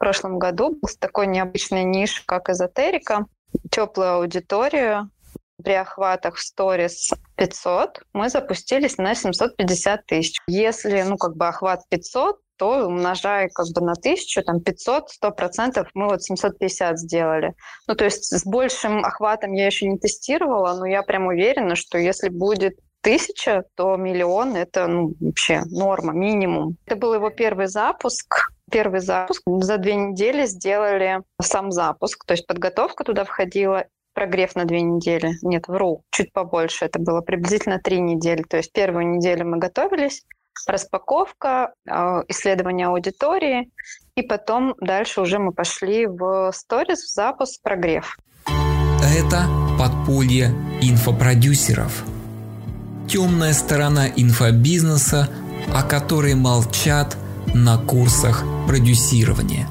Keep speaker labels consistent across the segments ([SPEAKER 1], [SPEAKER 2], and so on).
[SPEAKER 1] прошлом году был с такой необычной нишей, как эзотерика, теплую аудиторию. При охватах в сторис 500 мы запустились на 750 тысяч. Если, ну, как бы охват 500, то умножая как бы на тысячу, там 500, 100 процентов, мы вот 750 сделали. Ну, то есть с большим охватом я еще не тестировала, но я прям уверена, что если будет тысяча, то миллион — это ну, вообще норма, минимум. Это был его первый запуск. Первый запуск. За две недели сделали сам запуск, то есть подготовка туда входила, прогрев на две недели. Нет, вру, чуть побольше. Это было приблизительно три недели. То есть первую неделю мы готовились, распаковка, а, исследование аудитории, и потом дальше уже мы пошли в сторис, в запуск, прогрев.
[SPEAKER 2] Это подполье инфопродюсеров. Темная сторона инфобизнеса, о которой молчат на курсах продюсирования.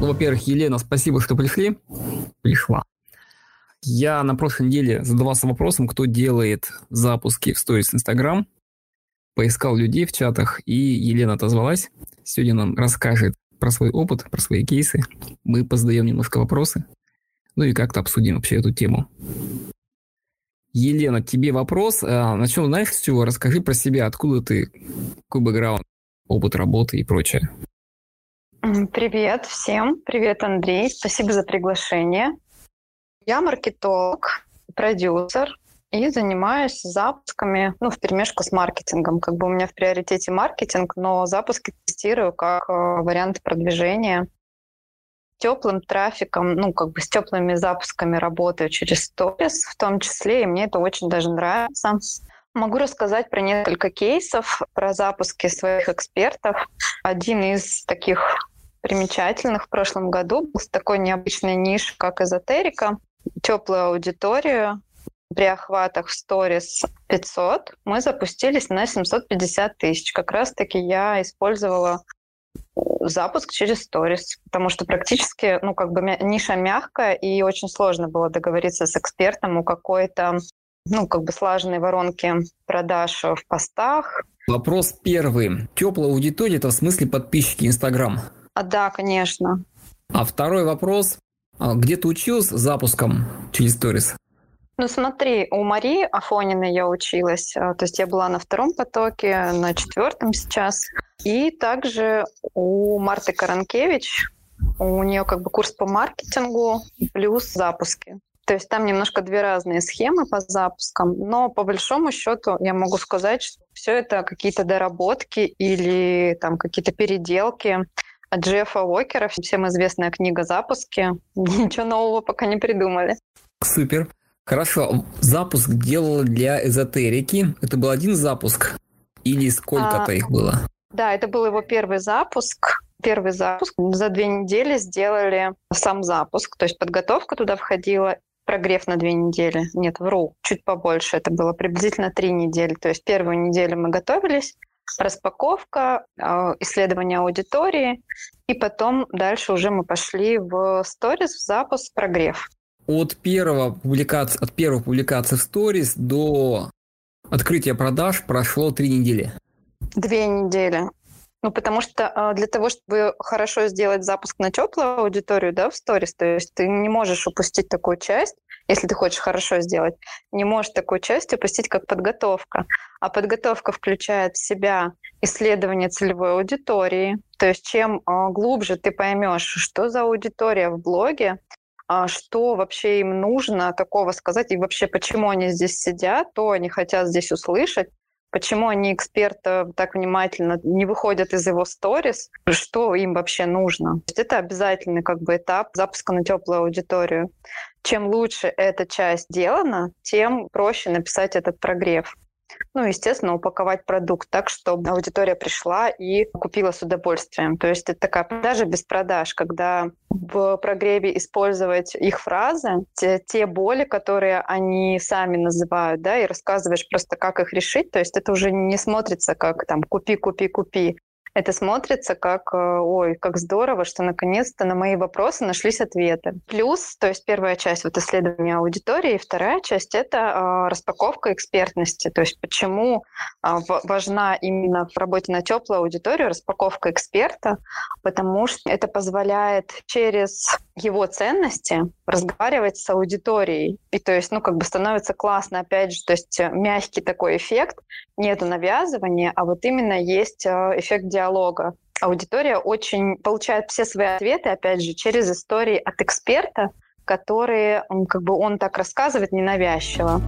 [SPEAKER 3] Ну, во-первых, Елена, спасибо, что пришли. Пришла. Я на прошлой неделе задавался вопросом, кто делает запуски в сторис Инстаграм. Поискал людей в чатах, и Елена отозвалась. Сегодня нам расскажет про свой опыт, про свои кейсы. Мы позадаем немножко вопросы. Ну и как-то обсудим вообще эту тему. Елена, тебе вопрос. А, начнем, знаешь, с чего? Расскажи про себя, откуда ты, какой бэкграунд, опыт работы и прочее.
[SPEAKER 1] Привет всем. Привет, Андрей. Спасибо за приглашение. Я маркетолог, продюсер и занимаюсь запусками, ну, в перемешку с маркетингом. Как бы у меня в приоритете маркетинг, но запуски тестирую как э, вариант продвижения. Теплым трафиком, ну, как бы с теплыми запусками работаю через сторис в том числе, и мне это очень даже нравится. Могу рассказать про несколько кейсов, про запуски своих экспертов. Один из таких примечательных в прошлом году был с такой необычной нишей, как эзотерика теплую аудиторию. При охватах в сторис 500 мы запустились на 750 тысяч. Как раз-таки я использовала запуск через сторис, потому что практически, ну, как бы ниша мягкая, и очень сложно было договориться с экспертом у какой-то, ну, как бы слаженной воронки продаж в постах.
[SPEAKER 3] Вопрос первый. Теплая аудитория – это в смысле подписчики Инстаграм?
[SPEAKER 1] А, да, конечно.
[SPEAKER 3] А второй вопрос. А где ты училась запуском через сторис?
[SPEAKER 1] Ну смотри, у Марии Афониной я училась, а, то есть я была на втором потоке, на четвертом сейчас. И также у Марты Каранкевич, у нее как бы курс по маркетингу плюс запуски. То есть там немножко две разные схемы по запускам, но по большому счету я могу сказать, что все это какие-то доработки или там какие-то переделки Джеффа Уокера, всем известная книга «Запуски». Ничего нового пока не придумали.
[SPEAKER 3] Супер. Хорошо. Запуск делала для эзотерики. Это был один запуск? Или сколько-то а, их было?
[SPEAKER 1] Да, это был его первый запуск. Первый запуск. За две недели сделали сам запуск. То есть подготовка туда входила, прогрев на две недели. Нет, вру, чуть побольше. Это было приблизительно три недели. То есть первую неделю мы готовились, распаковка, а, исследование аудитории, и потом дальше уже мы пошли в сторис, в запуск, прогрев.
[SPEAKER 3] От, первого публикации, от первой публикации в сторис до открытия продаж прошло три недели.
[SPEAKER 1] Две недели. Ну, потому что а, для того, чтобы хорошо сделать запуск на теплую аудиторию, да, в сторис, то есть ты не можешь упустить такую часть, если ты хочешь хорошо сделать, не можешь такую часть упустить, как подготовка. А подготовка включает в себя исследование целевой аудитории. То есть чем а, глубже ты поймешь, что за аудитория в блоге, что вообще им нужно такого сказать и вообще почему они здесь сидят, то они хотят здесь услышать, почему они эксперты так внимательно не выходят из его сторис, что им вообще нужно. То есть это обязательный как бы этап запуска на теплую аудиторию. Чем лучше эта часть сделана, тем проще написать этот прогрев. Ну, естественно, упаковать продукт так, чтобы аудитория пришла и купила с удовольствием. То есть это такая продажа без продаж, когда в прогреве использовать их фразы, те, те боли, которые они сами называют, да, и рассказываешь просто, как их решить. То есть это уже не смотрится как там «купи, купи, купи», это смотрится как, э, ой, как здорово, что наконец-то на мои вопросы нашлись ответы. Плюс, то есть первая часть вот исследования аудитории, вторая часть — это э, распаковка экспертности, то есть почему а, важна именно в работе на теплую аудиторию распаковка эксперта, потому что это позволяет через его ценности разговаривать с аудиторией. И то есть, ну, как бы становится классно, опять же, то есть э, мягкий такой эффект, нету навязывания, а вот именно есть э, эффект диалога. Аудитория очень получает все свои ответы, опять же, через истории от эксперта, которые как бы он так рассказывает ненавязчиво.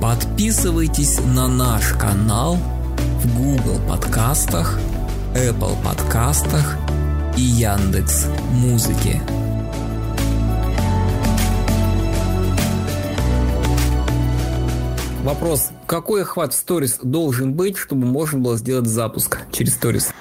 [SPEAKER 2] Подписывайтесь на наш канал в Google подкастах, Apple подкастах и Яндекс Музыке.
[SPEAKER 3] Вопрос. Какой охват в сторис должен быть, чтобы можно было сделать запуск через сторис?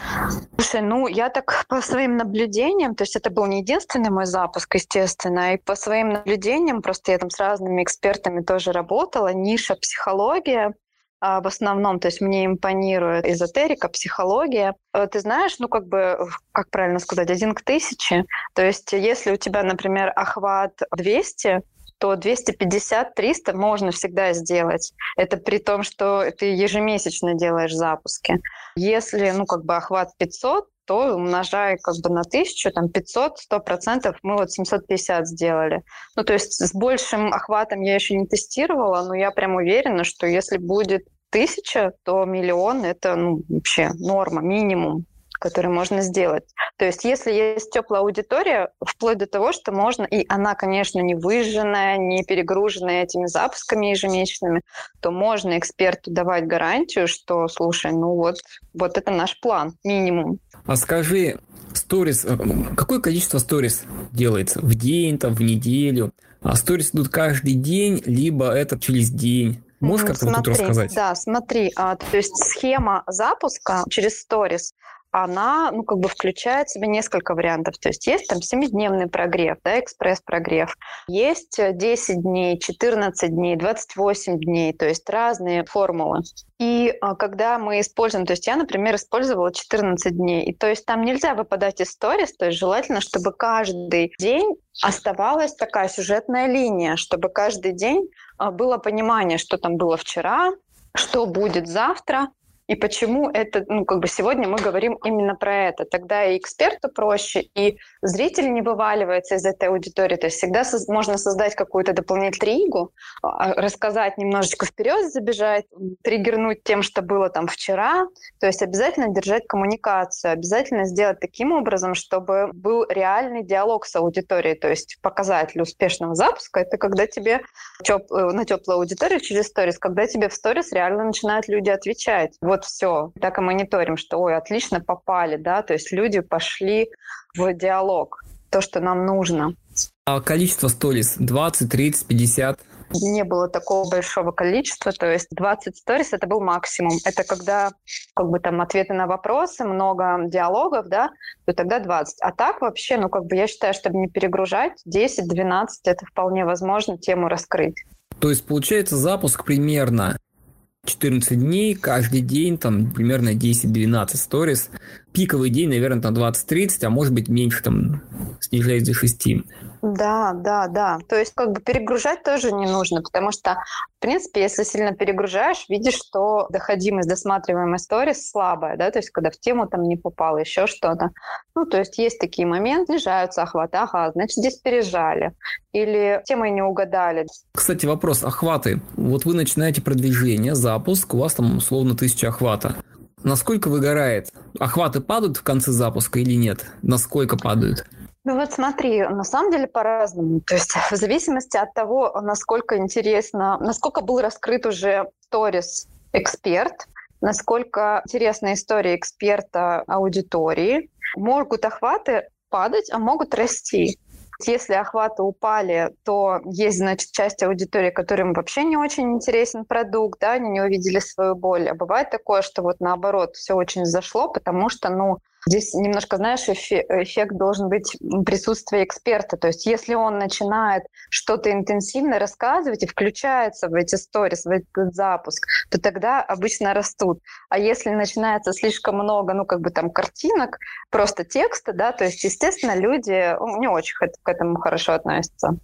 [SPEAKER 1] Слушай, ну я так по своим наблюдениям, то есть это был не единственный мой запуск, естественно, и по своим наблюдениям, просто я там с разными экспертами тоже работала, ниша психология, а, в основном, то есть мне импонирует эзотерика, психология. Э, ты знаешь, ну как бы, как правильно сказать, один к тысяче. То есть если у тебя, например, охват 200, то 250-300 можно всегда сделать. Это при том, что ты ежемесячно делаешь запуски. Если, ну, как бы охват 500, то умножая как бы на 1000, там 500, 100%, мы вот 750 сделали. Ну, то есть с большим охватом я еще не тестировала, но я прям уверена, что если будет тысяча, то миллион – это ну, вообще норма, минимум который можно сделать. То есть если есть теплая аудитория, вплоть до того, что можно, и она, конечно, не выжженная, не перегруженная этими запусками ежемесячными, то можно эксперту давать гарантию, что, слушай, ну вот, вот это наш план, минимум.
[SPEAKER 3] А скажи, сторис, э, какое количество сторис делается в день, там, в неделю? А сторис идут каждый день, либо это через день? Можешь как-то вот тут рассказать?
[SPEAKER 1] Да, смотри, а, то есть схема запуска через сторис, она, ну, как бы включает в себя несколько вариантов. То есть есть там 7-дневный прогрев, да, экспресс-прогрев. Есть 10 дней, 14 дней, 28 дней, то есть разные формулы. И а, когда мы используем, то есть я, например, использовала 14 дней, и то есть там нельзя выпадать из сторис, то есть желательно, чтобы каждый день оставалась такая сюжетная линия, чтобы каждый день а, было понимание, что там было вчера, что будет завтра, и почему это, ну, как бы сегодня мы говорим именно про это. Тогда и эксперту проще, и зритель не вываливается из этой аудитории. То есть всегда соз- можно создать какую-то дополнительную тригу, а, рассказать немножечко вперед, забежать, триггернуть тем, что было там вчера. То есть обязательно держать коммуникацию, обязательно сделать таким образом, чтобы был реальный диалог с аудиторией. То есть показатель успешного запуска — это когда тебе теп- на теплую аудиторию через сторис, когда тебе в сторис реально начинают люди отвечать вот все, так и мониторим, что, ой, отлично попали, да, то есть люди пошли в диалог, то, что нам нужно.
[SPEAKER 3] А количество сторис 20, 30, 50?
[SPEAKER 1] Не было такого большого количества, то есть 20 сторис это был максимум. Это когда как бы там ответы на вопросы, много диалогов, да, то тогда 20. А так вообще, ну как бы я считаю, чтобы не перегружать, 10-12 это вполне возможно тему раскрыть.
[SPEAKER 3] То есть получается запуск примерно 14 дней, каждый день там примерно 10-12 сторис. Пиковый день, наверное, там 20-30, а может быть меньше, там снижаясь до 6.
[SPEAKER 1] Да, да, да. То есть как бы перегружать тоже не нужно, потому что, в принципе, если сильно перегружаешь, видишь, что доходимость досматриваемой сторис слабая, да, то есть когда в тему там не попало, еще что-то. Ну, то есть есть такие моменты, снижаются охваты, ага, значит, здесь пережали. Или темой не угадали.
[SPEAKER 3] Кстати, вопрос, охваты. Вот вы начинаете продвижение, запуск, у вас там условно тысяча охвата. Насколько выгорает? Охваты падают в конце запуска или нет? Насколько падают?
[SPEAKER 1] Ну вот смотри, на самом деле по-разному. То есть в зависимости от того, насколько интересно, насколько был раскрыт уже сторис эксперт, насколько интересна история эксперта аудитории, могут охваты падать, а могут расти. Если охваты упали, то есть, значит, часть аудитории, которым вообще не очень интересен продукт, да, они не увидели свою боль. А бывает такое, что вот наоборот, все очень зашло, потому что, ну, Здесь немножко, знаешь, эффект должен быть присутствия эксперта. То есть если он начинает что-то интенсивно рассказывать и включается в эти сторис, в этот запуск, то тогда обычно растут. А если начинается слишком много, ну, как бы там картинок, просто текста, да, то есть, естественно, люди ну, не очень к этому хорошо относятся.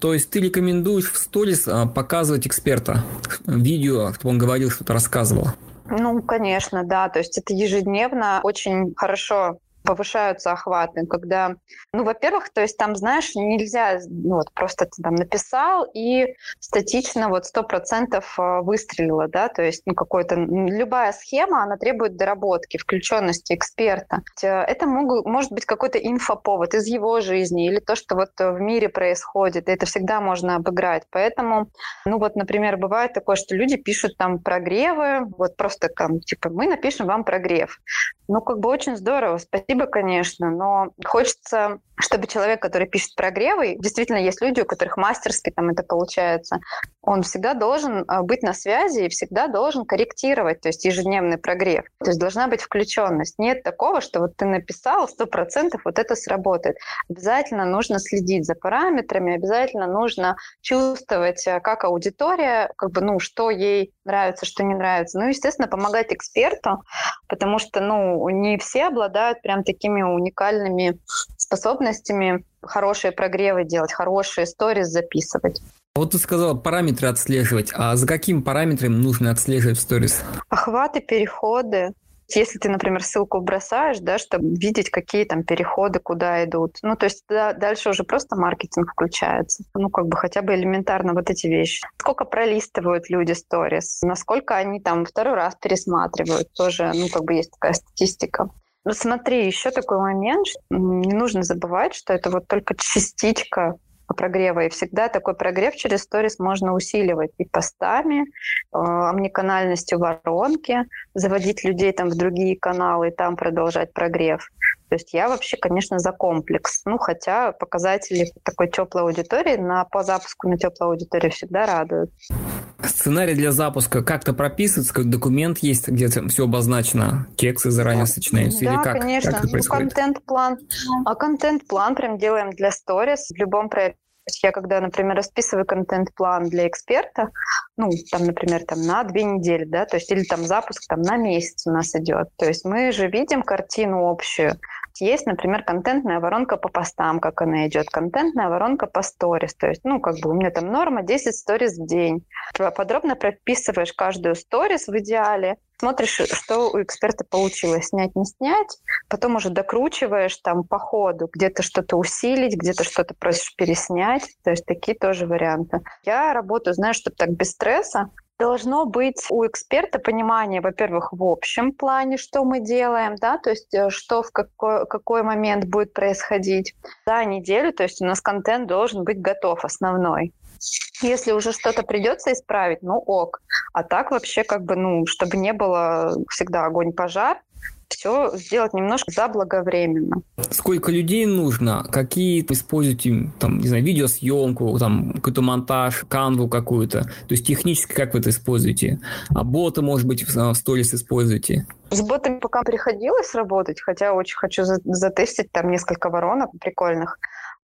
[SPEAKER 3] То есть ты рекомендуешь в сторис а, показывать эксперта, видео, чтобы он говорил, что-то рассказывал?
[SPEAKER 1] Ну, конечно, да. То есть это ежедневно очень хорошо повышаются охваты, когда, ну, во-первых, то есть там, знаешь, нельзя, ну, вот просто ты там написал и статично вот сто процентов а, выстрелила, да, то есть, ну, какой-то, любая схема, она требует доработки, включенности эксперта. Это могут, может быть какой-то инфоповод из его жизни или то, что вот в мире происходит, и это всегда можно обыграть. Поэтому, ну, вот, например, бывает такое, что люди пишут там прогревы, вот просто там, типа, мы напишем вам прогрев. Ну, как бы очень здорово, спасибо, конечно, но хочется чтобы человек, который пишет прогревы, действительно есть люди, у которых мастерски там это получается, он всегда должен а, быть на связи и всегда должен корректировать, то есть ежедневный прогрев. То есть должна быть включенность. Нет такого, что вот ты написал, сто процентов вот это сработает. Обязательно нужно следить за параметрами, обязательно нужно чувствовать, а, как аудитория, как бы, ну, что ей нравится, что не нравится. Ну, естественно, помогать эксперту, потому что, ну, не все обладают прям такими уникальными способностями хорошие прогревы делать, хорошие сторис записывать.
[SPEAKER 3] Вот ты сказала параметры отслеживать. А за какими параметрами нужно отслеживать сторис?
[SPEAKER 1] Охваты, переходы. Если ты, например, ссылку бросаешь, да, чтобы видеть, какие там переходы, куда идут. Ну, то есть да, дальше уже просто маркетинг включается. Ну, как бы хотя бы элементарно вот эти вещи. Сколько пролистывают люди сторис, насколько они там второй раз пересматривают, тоже, ну, как бы есть такая статистика. Ну, смотри, еще такой момент, не нужно забывать, что это вот только частичка прогрева. И всегда такой прогрев через сторис можно усиливать и постами, э, омниканальностью воронки, заводить людей там в другие каналы и там продолжать прогрев. То есть я вообще, конечно, за комплекс. Ну, хотя показатели такой теплой аудитории на, по запуску на теплой аудитории всегда радуют.
[SPEAKER 3] Сценарий для запуска как-то прописывается, как документ есть, где все обозначено, тексты заранее сочиняются,
[SPEAKER 1] да,
[SPEAKER 3] или как?
[SPEAKER 1] конечно.
[SPEAKER 3] Как это
[SPEAKER 1] ну, контент-план. А контент-план прям делаем для сторис в любом проекте я когда, например, расписываю контент-план для эксперта, ну, там, например, там на две недели, да, то есть или там запуск там на месяц у нас идет. То есть мы же видим картину общую. Есть, например, контентная воронка по постам, как она идет, контентная воронка по сторис. То есть, ну, как бы у меня там норма 10 сторис в день. Подробно прописываешь каждую сторис в идеале, смотришь, что у эксперта получилось, снять, не снять, потом уже докручиваешь там по ходу, где-то что-то усилить, где-то что-то просишь переснять, то есть такие тоже варианты. Я работаю, знаешь, чтобы так без стресса, должно быть у эксперта понимание, во-первых, в общем плане, что мы делаем, да, то есть э, что в какой, какой момент будет происходить за неделю, то есть у нас контент должен быть готов, основной. Если уже что-то придется исправить, ну ок. А так вообще как бы, ну, чтобы не было всегда огонь-пожар, все сделать немножко заблаговременно.
[SPEAKER 3] Сколько людей нужно? Какие используете, там, не знаю, видеосъемку, там, какой-то монтаж, канву какую-то? То есть технически как вы это используете? А боты, может быть, в сторис используете?
[SPEAKER 1] С ботами пока приходилось работать, хотя очень хочу затестить там несколько воронок прикольных.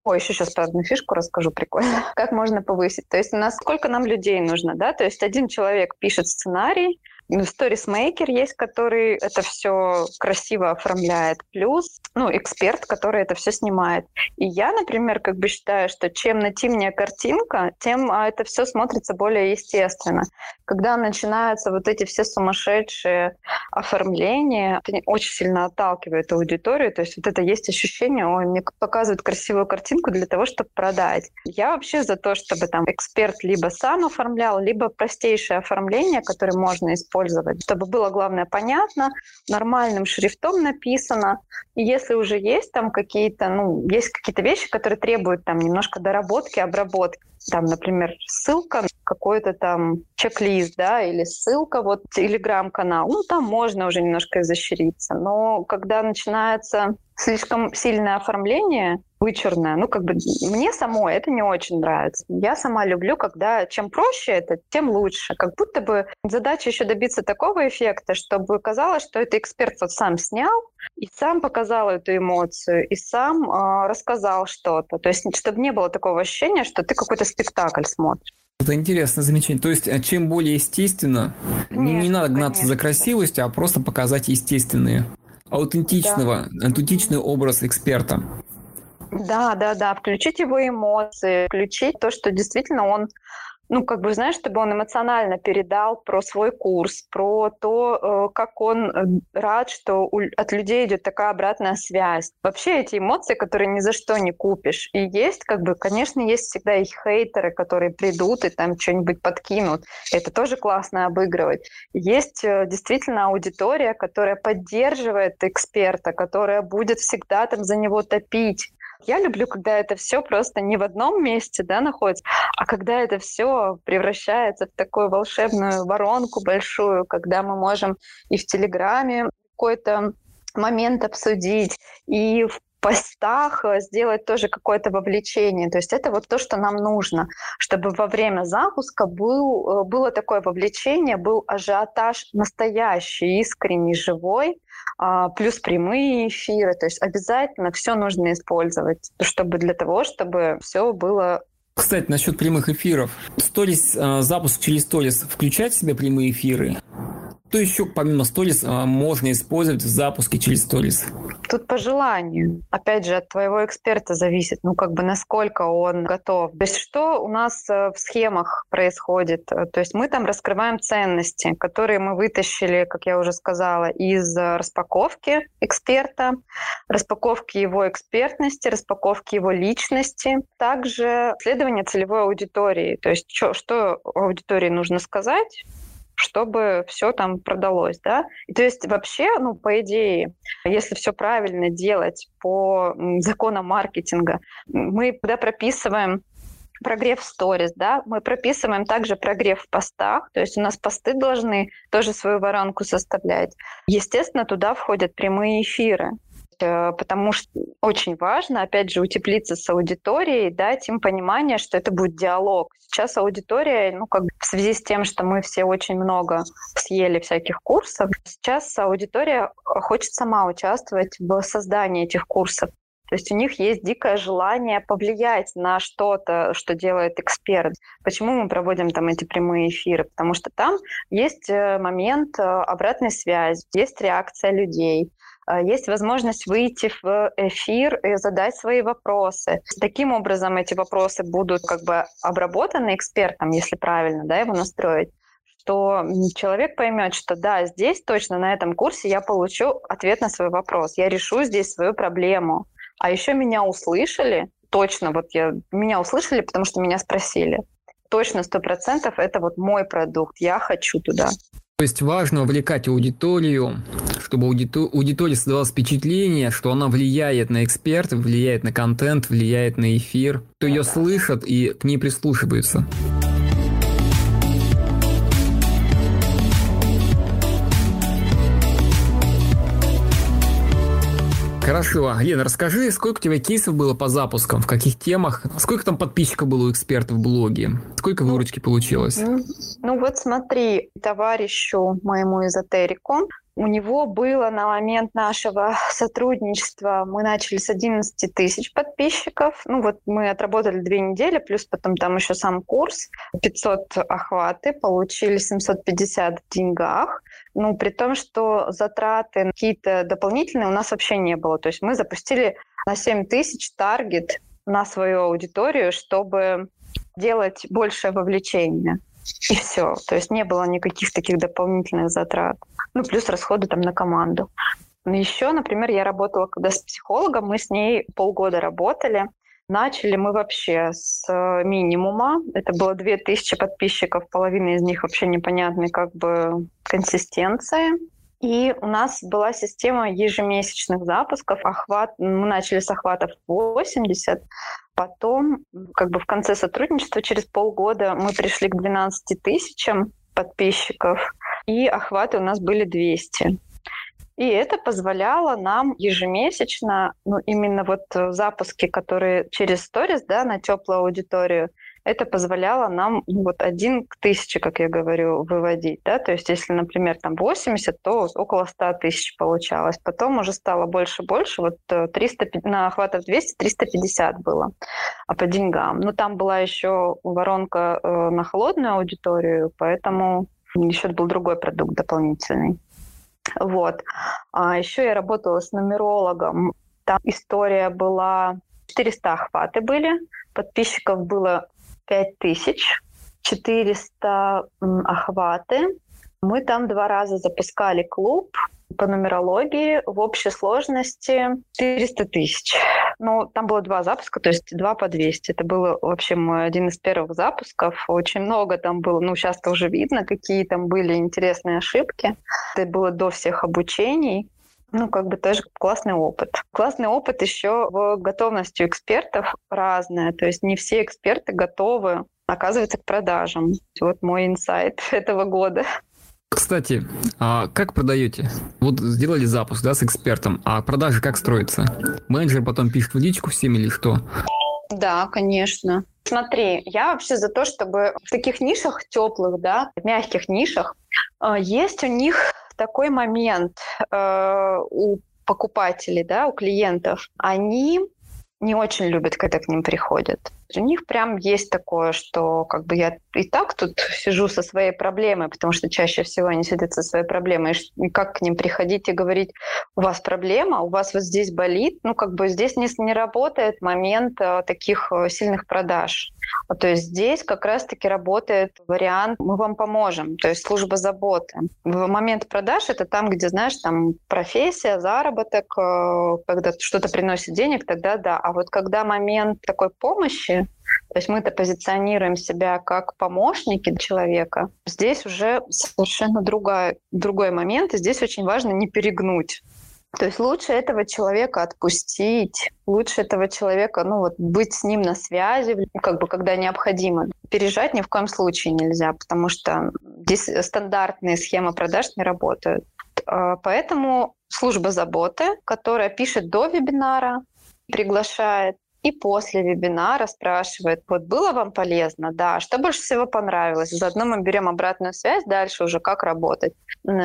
[SPEAKER 1] Ой, еще сейчас про одну фишку расскажу, прикольно. Как можно повысить? То есть у нас сколько нам людей нужно, да? То есть один человек пишет сценарий, сторисмейкер есть, который это все красиво оформляет, плюс ну, эксперт, который это все снимает. И я, например, как бы считаю, что чем нативнее картинка, тем а, это все смотрится более естественно. Когда начинаются вот эти все сумасшедшие оформления, это очень сильно отталкивает аудиторию, то есть вот это есть ощущение, ой, мне показывают красивую картинку для того, чтобы продать. Я вообще за то, чтобы там эксперт либо сам оформлял, либо простейшее оформление, которое можно использовать, использовать, чтобы было, главное, понятно, нормальным шрифтом написано. И если уже есть там какие-то, ну, есть какие-то вещи, которые требуют там немножко доработки, обработки, там, например, ссылка какой-то там чек-лист, да, или ссылка, вот, телеграм-канал, ну, там можно уже немножко изощриться. Но когда начинается слишком сильное оформление, вычурное, ну, как бы мне самой это не очень нравится. Я сама люблю, когда чем проще это, тем лучше. Как будто бы задача еще добиться такого эффекта, чтобы казалось, что это эксперт вот сам снял и сам показал эту эмоцию, и сам э, рассказал что-то. То есть, чтобы не было такого ощущения, что ты какой-то спектакль смотришь.
[SPEAKER 3] Это интересное замечание. То есть, э, чем более естественно, конечно, не надо гнаться конечно. за красивостью, а просто показать естественные, аутентичного, да. аутентичный образ эксперта.
[SPEAKER 1] Да, да, да. Включить его эмоции, включить то, что действительно он ну, как бы, знаешь, чтобы он эмоционально передал про свой курс, про то, э, как он э, рад, что от людей идет такая обратная связь. Вообще эти эмоции, которые ни за что не купишь. И есть, как бы, конечно, есть всегда их хейтеры, которые придут и там что-нибудь подкинут. Это тоже классно обыгрывать. Есть э, действительно аудитория, которая поддерживает эксперта, которая будет всегда там за него топить. Я люблю, когда это все просто не в одном месте да, находится, а когда это все превращается в такую волшебную воронку большую, когда мы можем и в Телеграме какой-то момент обсудить, и в постах э, сделать тоже какое-то вовлечение. То есть это вот то, что нам нужно, чтобы во время запуска был, э, было такое вовлечение, был ажиотаж настоящий, искренний, живой, а, плюс прямые эфиры. То есть обязательно все нужно использовать, чтобы для того, чтобы все было
[SPEAKER 3] кстати, насчет прямых эфиров. Сторис, э, запуск через сторис включать в себя прямые эфиры? Что еще помимо сторис а, можно использовать в запуске через сторис?
[SPEAKER 1] Тут по желанию. Опять же, от твоего эксперта зависит, ну, как бы насколько он готов. То есть что у нас э, в схемах происходит? То есть мы там раскрываем ценности, которые мы вытащили, как я уже сказала, из распаковки эксперта, распаковки его экспертности, распаковки его личности. Также исследование целевой аудитории. То есть что, что аудитории нужно сказать, чтобы все там продалось, да. И то есть вообще, ну, по идее, если все правильно делать по законам маркетинга, мы когда прописываем прогрев сторис, да, мы прописываем также прогрев в постах, то есть у нас посты должны тоже свою воронку составлять. Естественно, туда входят прямые эфиры. Э, потому что очень важно, опять же, утеплиться с аудиторией, дать им понимание, что это будет диалог. Сейчас аудитория, ну, как в связи с тем, что мы все очень много съели всяких курсов, сейчас аудитория хочет сама участвовать в создании этих курсов. То есть у них есть дикое желание повлиять на что-то, что делает эксперт. Почему мы проводим там эти прямые эфиры? Потому что там есть э, момент э, обратной связи, есть реакция людей. А, есть возможность выйти в эфир и задать свои вопросы. Таким образом эти вопросы будут как бы обработаны экспертом, если правильно да, его настроить что человек поймет, что да, здесь точно на этом курсе я получу ответ на свой вопрос, я решу здесь свою проблему. А еще меня услышали, точно, вот я, меня услышали, потому что меня спросили. Точно, сто процентов это вот мой продукт, я хочу туда.
[SPEAKER 3] То есть важно увлекать аудиторию, чтобы аудитория создавалось впечатление, что она влияет на экспертов, влияет на контент, влияет на эфир, то ее слышат и к ней прислушиваются. Хорошо. Лена, расскажи, сколько у тебя кейсов было по запускам, в каких темах, сколько там подписчиков было у экспертов в блоге, сколько ну, выручки получилось?
[SPEAKER 1] Ну, ну вот смотри, товарищу моему эзотерику, у него было на момент нашего сотрудничества, мы начали с 11 тысяч подписчиков. Ну вот мы отработали две недели, плюс потом там еще сам курс. 500 охваты, получили 750 в деньгах ну, при том, что затраты какие-то дополнительные у нас вообще не было. То есть мы запустили на 7 тысяч таргет на свою аудиторию, чтобы делать большее вовлечение. И все. То есть не было никаких таких дополнительных затрат. Ну, плюс расходы там на команду. Еще, например, я работала когда с психологом, мы с ней полгода работали. Начали мы вообще с э, минимума. Это было 2000 подписчиков, половина из них вообще непонятной как бы консистенции. И у нас была система ежемесячных запусков. Охват, мы начали с охватов 80, потом как бы в конце сотрудничества через полгода мы пришли к 12 тысячам подписчиков, и охваты у нас были 200. И это позволяло нам ежемесячно, ну, именно вот э, запуски, которые через сторис, да, на теплую аудиторию, это позволяло нам ну, вот один к тысяче, как я говорю, выводить, да, то есть если, например, там 80, то около 100 тысяч получалось. Потом уже стало больше-больше, вот 300, э, на охватов 200, 350 было а по деньгам. Но там была еще воронка э, на холодную аудиторию, поэтому еще был другой продукт дополнительный. Вот. А еще я работала с нумерологом. Там история была... 400 охваты были, подписчиков было 5000. 400 охваты. Мы там два раза запускали клуб по нумерологии в общей сложности 400 тысяч. Ну, там было два запуска, то есть два по 200. Это был, в общем, один из первых запусков. Очень много там было. Ну, сейчас-то уже видно, какие там были интересные ошибки. Это было до всех обучений ну, как бы тоже классный опыт. Классный опыт еще в готовности экспертов разная. То есть не все эксперты готовы оказывается к продажам. Вот мой инсайт этого года.
[SPEAKER 3] Кстати, а как продаете? Вот сделали запуск, да, с экспертом, а продажи как строятся? Менеджер потом пишет в личку всем или что?
[SPEAKER 1] Да, конечно. Смотри, я вообще за то, чтобы в таких нишах теплых, да, мягких нишах, э, есть у них такой момент э, у покупателей, да, у клиентов. Они не очень любят, когда к ним приходят. У них прям есть такое, что как бы я и так тут сижу со своей проблемой, потому что чаще всего они сидят со своей проблемой. И как к ним приходить и говорить, у вас проблема, у вас вот здесь болит, ну как бы здесь не, не работает момент а, таких а, сильных продаж. А, то есть здесь как раз-таки работает вариант «мы вам поможем», то есть служба заботы. В момент продаж это там, где, знаешь, там профессия, заработок, когда что-то приносит денег, тогда да. А вот когда момент такой помощи, то есть мы-то позиционируем себя как помощники человека. Здесь уже совершенно другая, другой момент, и здесь очень важно не перегнуть. То есть лучше этого человека отпустить, лучше этого человека, ну вот быть с ним на связи, как бы когда необходимо. Пережать ни в коем случае нельзя, потому что здесь стандартные схемы продаж не работают. А, поэтому служба заботы, которая пишет до вебинара, приглашает и после вебинара спрашивает, вот было вам полезно? Да. Что больше всего понравилось? Заодно мы берем обратную связь дальше уже, как работать.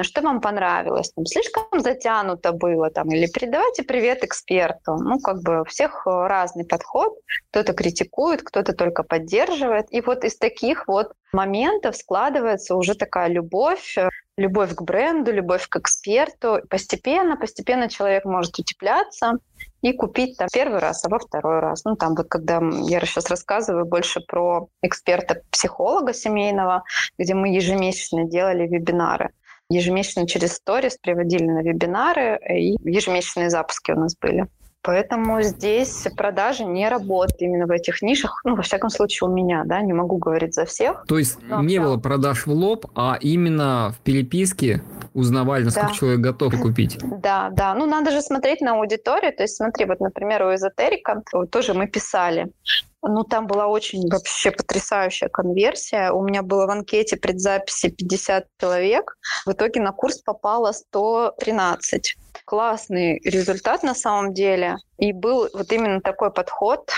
[SPEAKER 1] Что вам понравилось? Там, слишком затянуто было? Там, или передавайте привет эксперту. Ну, как бы у всех э, разный подход. Кто-то критикует, кто-то только поддерживает. И вот из таких вот моментов складывается уже такая любовь э, любовь к бренду, любовь к эксперту. Постепенно, постепенно человек может утепляться и купить там первый раз, а во второй раз. Ну, там вот когда я сейчас рассказываю больше про эксперта-психолога семейного, где мы ежемесячно делали вебинары. Ежемесячно через сторис приводили на вебинары, и ежемесячные запуски у нас были. Поэтому здесь продажи не работают именно в этих нишах. Ну, во всяком случае, у меня, да, не могу говорить за всех.
[SPEAKER 3] То есть Но, не да. было продаж в лоб, а именно в переписке узнавали, насколько да. человек готов купить.
[SPEAKER 1] Да, да. Ну, надо же смотреть на аудиторию. То есть смотри, вот, например, у эзотерика тоже мы писали. Ну, там была очень вообще потрясающая конверсия. У меня было в анкете предзаписи 50 человек. В итоге на курс попало 113. Классный результат на самом деле. И был вот именно такой подход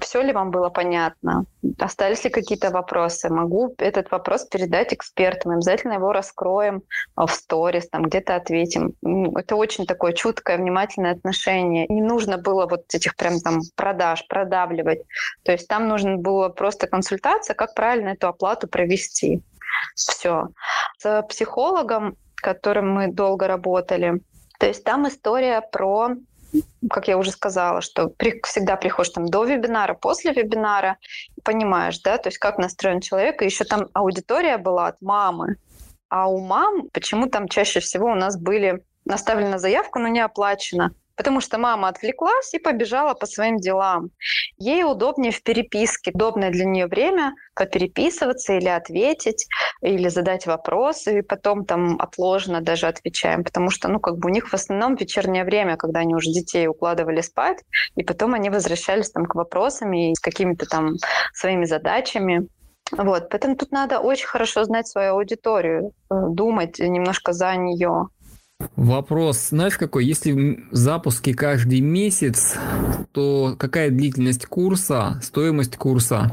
[SPEAKER 1] все ли вам было понятно? Остались ли какие-то вопросы? Могу этот вопрос передать экспертам. Обязательно его раскроем в сторис, там где-то ответим. Это очень такое чуткое, внимательное отношение. Не нужно было вот этих прям там продаж продавливать. То есть там нужно было просто консультация, как правильно эту оплату провести. Все. С психологом, которым мы долго работали, то есть там история про как я уже сказала, что при, всегда приходишь там до вебинара, после вебинара, понимаешь, да, то есть как настроен человек, и еще там аудитория была от мамы, а у мам почему там чаще всего у нас были наставлена заявка, но не оплачена. Потому что мама отвлеклась и побежала по своим делам. Ей удобнее в переписке, удобное для нее время попереписываться или ответить, или задать вопрос, и потом там отложено даже отвечаем, потому что, ну, как бы у них в основном вечернее время, когда они уже детей укладывали спать, и потом они возвращались там к вопросам и с какими-то там своими задачами. Вот, поэтому тут надо очень хорошо знать свою аудиторию, э, думать немножко за нее.
[SPEAKER 3] Вопрос, знаешь какой? Если запуски каждый месяц, то какая длительность курса, стоимость курса?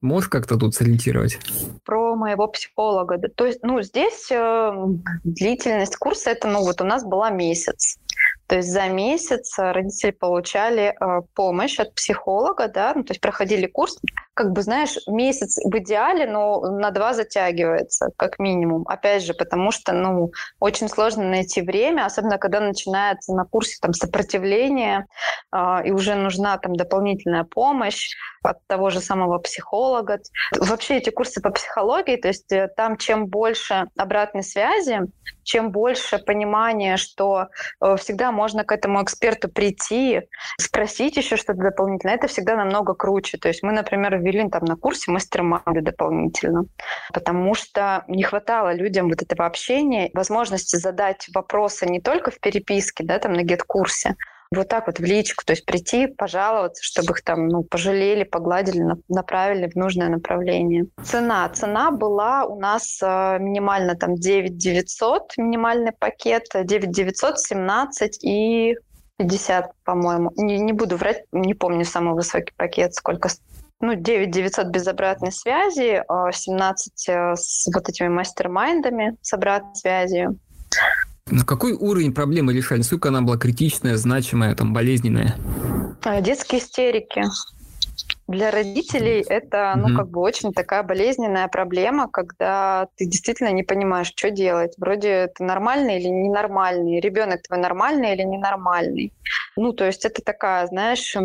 [SPEAKER 3] Можешь как-то тут сориентировать?
[SPEAKER 1] Про моего психолога. То есть, ну, здесь э, длительность курса, это, ну, вот у нас была месяц. То есть за месяц родители получали э, помощь от психолога, да, ну, то есть проходили курс. как бы, знаешь, месяц в идеале, но на два затягивается, как минимум. Опять же, потому что, ну, очень сложно найти время, особенно когда начинается на курсе там сопротивление, э, и уже нужна там дополнительная помощь от того же самого психолога. Вообще эти курсы по психологии, то есть э, там чем больше обратной связи, чем больше понимания, что э, всегда можно к этому эксперту прийти, спросить еще что-то дополнительно, это всегда намного круче. То есть мы, например, ввели там на курсе мастер-майнда дополнительно, потому что не хватало людям вот этого общения, возможности задать вопросы не только в переписке, да, там на гет-курсе, вот так вот в личку, то есть прийти, пожаловаться, чтобы их там ну, пожалели, погладили, направили в нужное направление. Цена. Цена была у нас э, минимально там 9 900, минимальный пакет, 9 900, 17 и 50, по-моему. Не, не буду врать, не помню самый высокий пакет, сколько ну, 9 900 без обратной связи, 17 э, с вот этими мастер-майндами с обратной связью.
[SPEAKER 3] На какой уровень проблемы решали? Насколько она была критичная, значимая, там, болезненная?
[SPEAKER 1] А, детские истерики. Для родителей это, ну, как бы очень такая болезненная проблема, когда ты действительно не понимаешь, что делать. Вроде это нормальный или ненормальный, ребенок твой нормальный или ненормальный. Ну, то есть это такая, знаешь,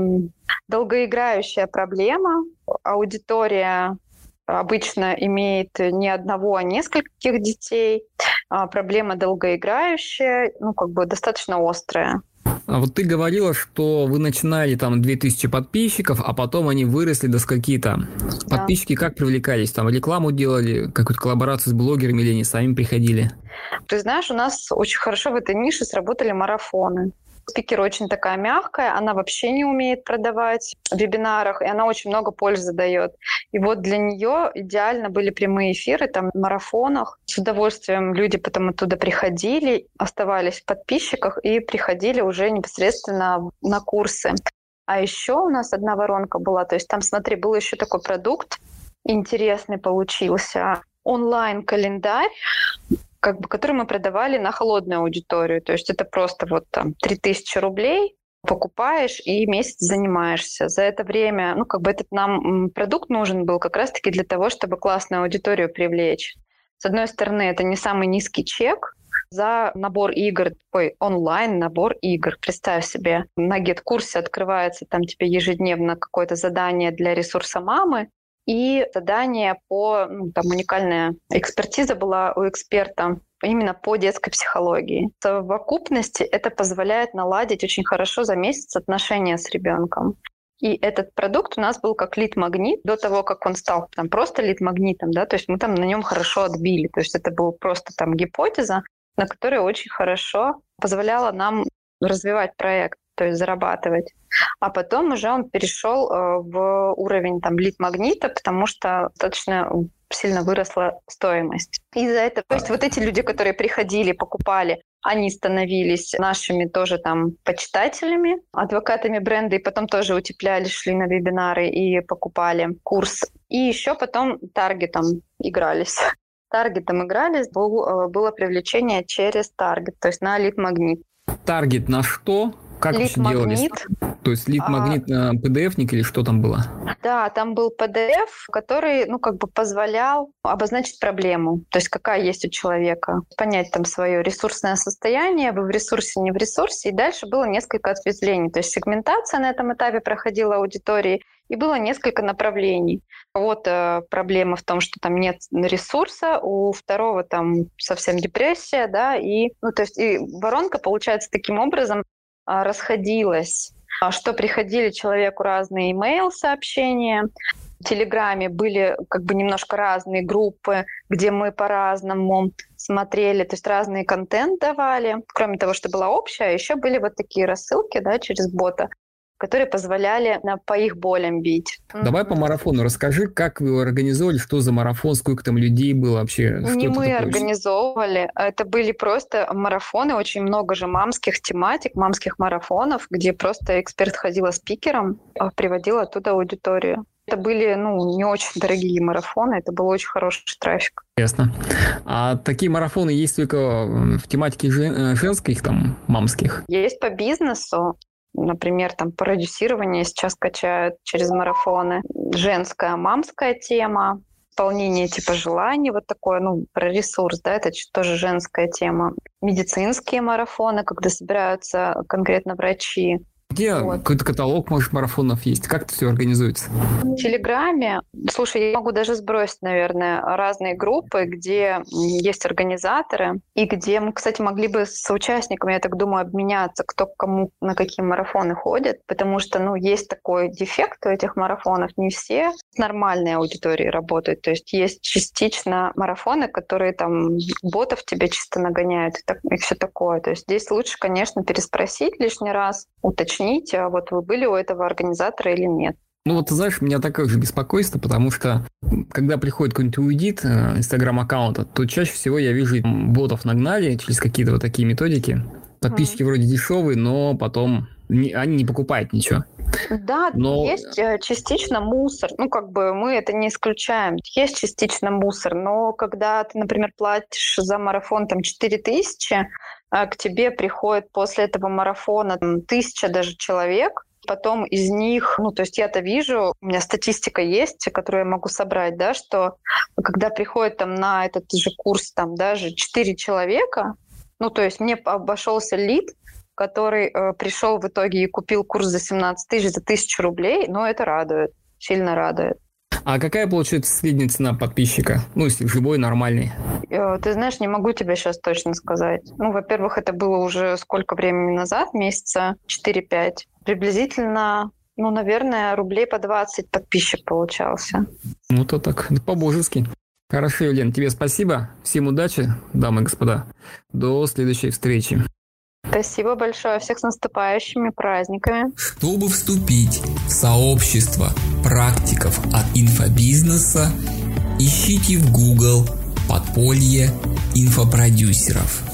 [SPEAKER 1] долгоиграющая проблема. Аудитория обычно имеет не одного, а нескольких детей. А проблема долгоиграющая, ну, как бы достаточно острая.
[SPEAKER 3] А вот ты говорила, что вы начинали там 2000 подписчиков, а потом они выросли до скольки-то. Да. Подписчики как привлекались? Там рекламу делали, какую-то коллаборацию с блогерами или они сами приходили?
[SPEAKER 1] Ты знаешь, у нас очень хорошо в этой нише сработали марафоны. Спикер очень такая мягкая, она вообще не умеет продавать в вебинарах, и она очень много пользы дает. И вот для нее идеально были прямые эфиры там в марафонах. С удовольствием люди потом оттуда приходили, оставались в подписчиках и приходили уже непосредственно на курсы. А еще у нас одна воронка была, то есть там, смотри, был еще такой продукт, интересный получился, онлайн-календарь, как бы, который мы продавали на холодную аудиторию. То есть это просто вот там 3000 рублей, покупаешь и месяц занимаешься. За это время, ну, как бы этот нам продукт нужен был как раз-таки для того, чтобы классную аудиторию привлечь. С одной стороны, это не самый низкий чек, за набор игр, ой, онлайн набор игр. Представь себе, на гет-курсе открывается там тебе ежедневно какое-то задание для ресурса мамы, и задание по, ну, там уникальная экспертиза была у эксперта именно по детской психологии. В совокупности это позволяет наладить очень хорошо за месяц отношения с ребенком. И этот продукт у нас был как лид-магнит до того, как он стал там просто лид-магнитом, да, то есть мы там на нем хорошо отбили. То есть это была просто там гипотеза, на которой очень хорошо позволяла нам развивать проект то есть зарабатывать. А потом уже он перешел э, в уровень там лид-магнита, потому что достаточно сильно выросла стоимость. Из-за этого, то есть вот эти люди, которые приходили, покупали, они становились нашими тоже там почитателями, адвокатами бренда, и потом тоже утепляли, шли на вебинары и покупали курс. И еще потом таргетом игрались. Таргетом игрались, был, э, было привлечение через таргет, то есть на лид-магнит.
[SPEAKER 3] Таргет на что? Как лид делали? То есть лид-магнит а, PDF-ник или что там было?
[SPEAKER 1] Да, там был PDF, который, ну, как бы позволял обозначить проблему. То есть какая есть у человека. Понять там свое ресурсное состояние, вы в ресурсе, не в ресурсе. И дальше было несколько ответвлений. То есть сегментация на этом этапе проходила аудитории, и было несколько направлений. Вот э, проблема в том, что там нет ресурса, у второго там совсем депрессия, да, и, ну, то есть и воронка получается таким образом, расходилось, а, что приходили человеку разные имейл-сообщения, в Телеграме были как бы немножко разные группы, где мы по-разному смотрели, то есть разный контент давали. Кроме того, что была общая, еще были вот такие рассылки да, через бота, которые позволяли по их болям бить.
[SPEAKER 3] Давай по марафону расскажи, как вы его организовали, что за марафон, сколько там людей было вообще?
[SPEAKER 1] Не мы такое? организовывали, это были просто марафоны, очень много же мамских тематик, мамских марафонов, где просто эксперт ходила спикером, а приводил оттуда аудиторию. Это были, ну, не очень дорогие марафоны, это был очень хороший трафик.
[SPEAKER 3] Ясно. А такие марафоны есть только в тематике жен- женских, там, мамских?
[SPEAKER 1] Есть по бизнесу, Например, там продюсирование сейчас качают через марафоны. Женская, мамская тема, исполнение типа желаний, вот такое, ну, про ресурс, да, это тоже женская тема. Медицинские марафоны, когда собираются конкретно врачи.
[SPEAKER 3] Где вот. какой-то каталог, может, марафонов есть? Как это все организуется?
[SPEAKER 1] В Телеграме, слушай, я могу даже сбросить, наверное, разные группы, где есть организаторы, и где мы, кстати, могли бы с участниками, я так думаю, обменяться, кто кому на какие марафоны ходит, потому что, ну, есть такой дефект у этих марафонов, не все с нормальной аудиторией работают, то есть есть частично марафоны, которые там ботов тебе чисто нагоняют и, так, и все такое, то есть здесь лучше, конечно, переспросить лишний раз, уточнить, уточнить, а вот вы были у этого организатора или нет.
[SPEAKER 3] Ну вот, ты знаешь, у меня такое же беспокойство, потому что когда приходит какой-нибудь аудит э, инстаграм-аккаунта, то чаще всего я вижу, ботов нагнали через какие-то вот такие методики. Подписчики mm. вроде дешевые, но потом не, они не покупают ничего.
[SPEAKER 1] Да, но... есть э, частично мусор. Ну, как бы мы это не исключаем. Есть частично мусор, но когда ты, например, платишь за марафон там 4 тысячи, к тебе приходит после этого марафона там, тысяча даже человек, потом из них, ну, то есть я-то вижу, у меня статистика есть, которую я могу собрать, да, что когда приходит там на этот же курс там даже 4 человека, ну, то есть мне обошелся лид, который э, пришел в итоге и купил курс за 17 тысяч, за тысячу рублей, но это радует, сильно радует.
[SPEAKER 3] А какая получается средняя цена подписчика? Ну, если живой, нормальный.
[SPEAKER 1] Э, ты знаешь, не могу тебе сейчас точно сказать. Ну, во-первых, это было уже сколько времени назад, месяца 4-5. Приблизительно ну, наверное, рублей по 20 подписчик получался.
[SPEAKER 3] Ну, то так, по-божески. Хорошо, Елена, тебе спасибо. Всем удачи, дамы и господа. До следующей встречи.
[SPEAKER 1] Спасибо большое. Всех с наступающими праздниками.
[SPEAKER 2] Чтобы вступить в сообщество практиков от инфобизнеса, ищите в Google подполье инфопродюсеров.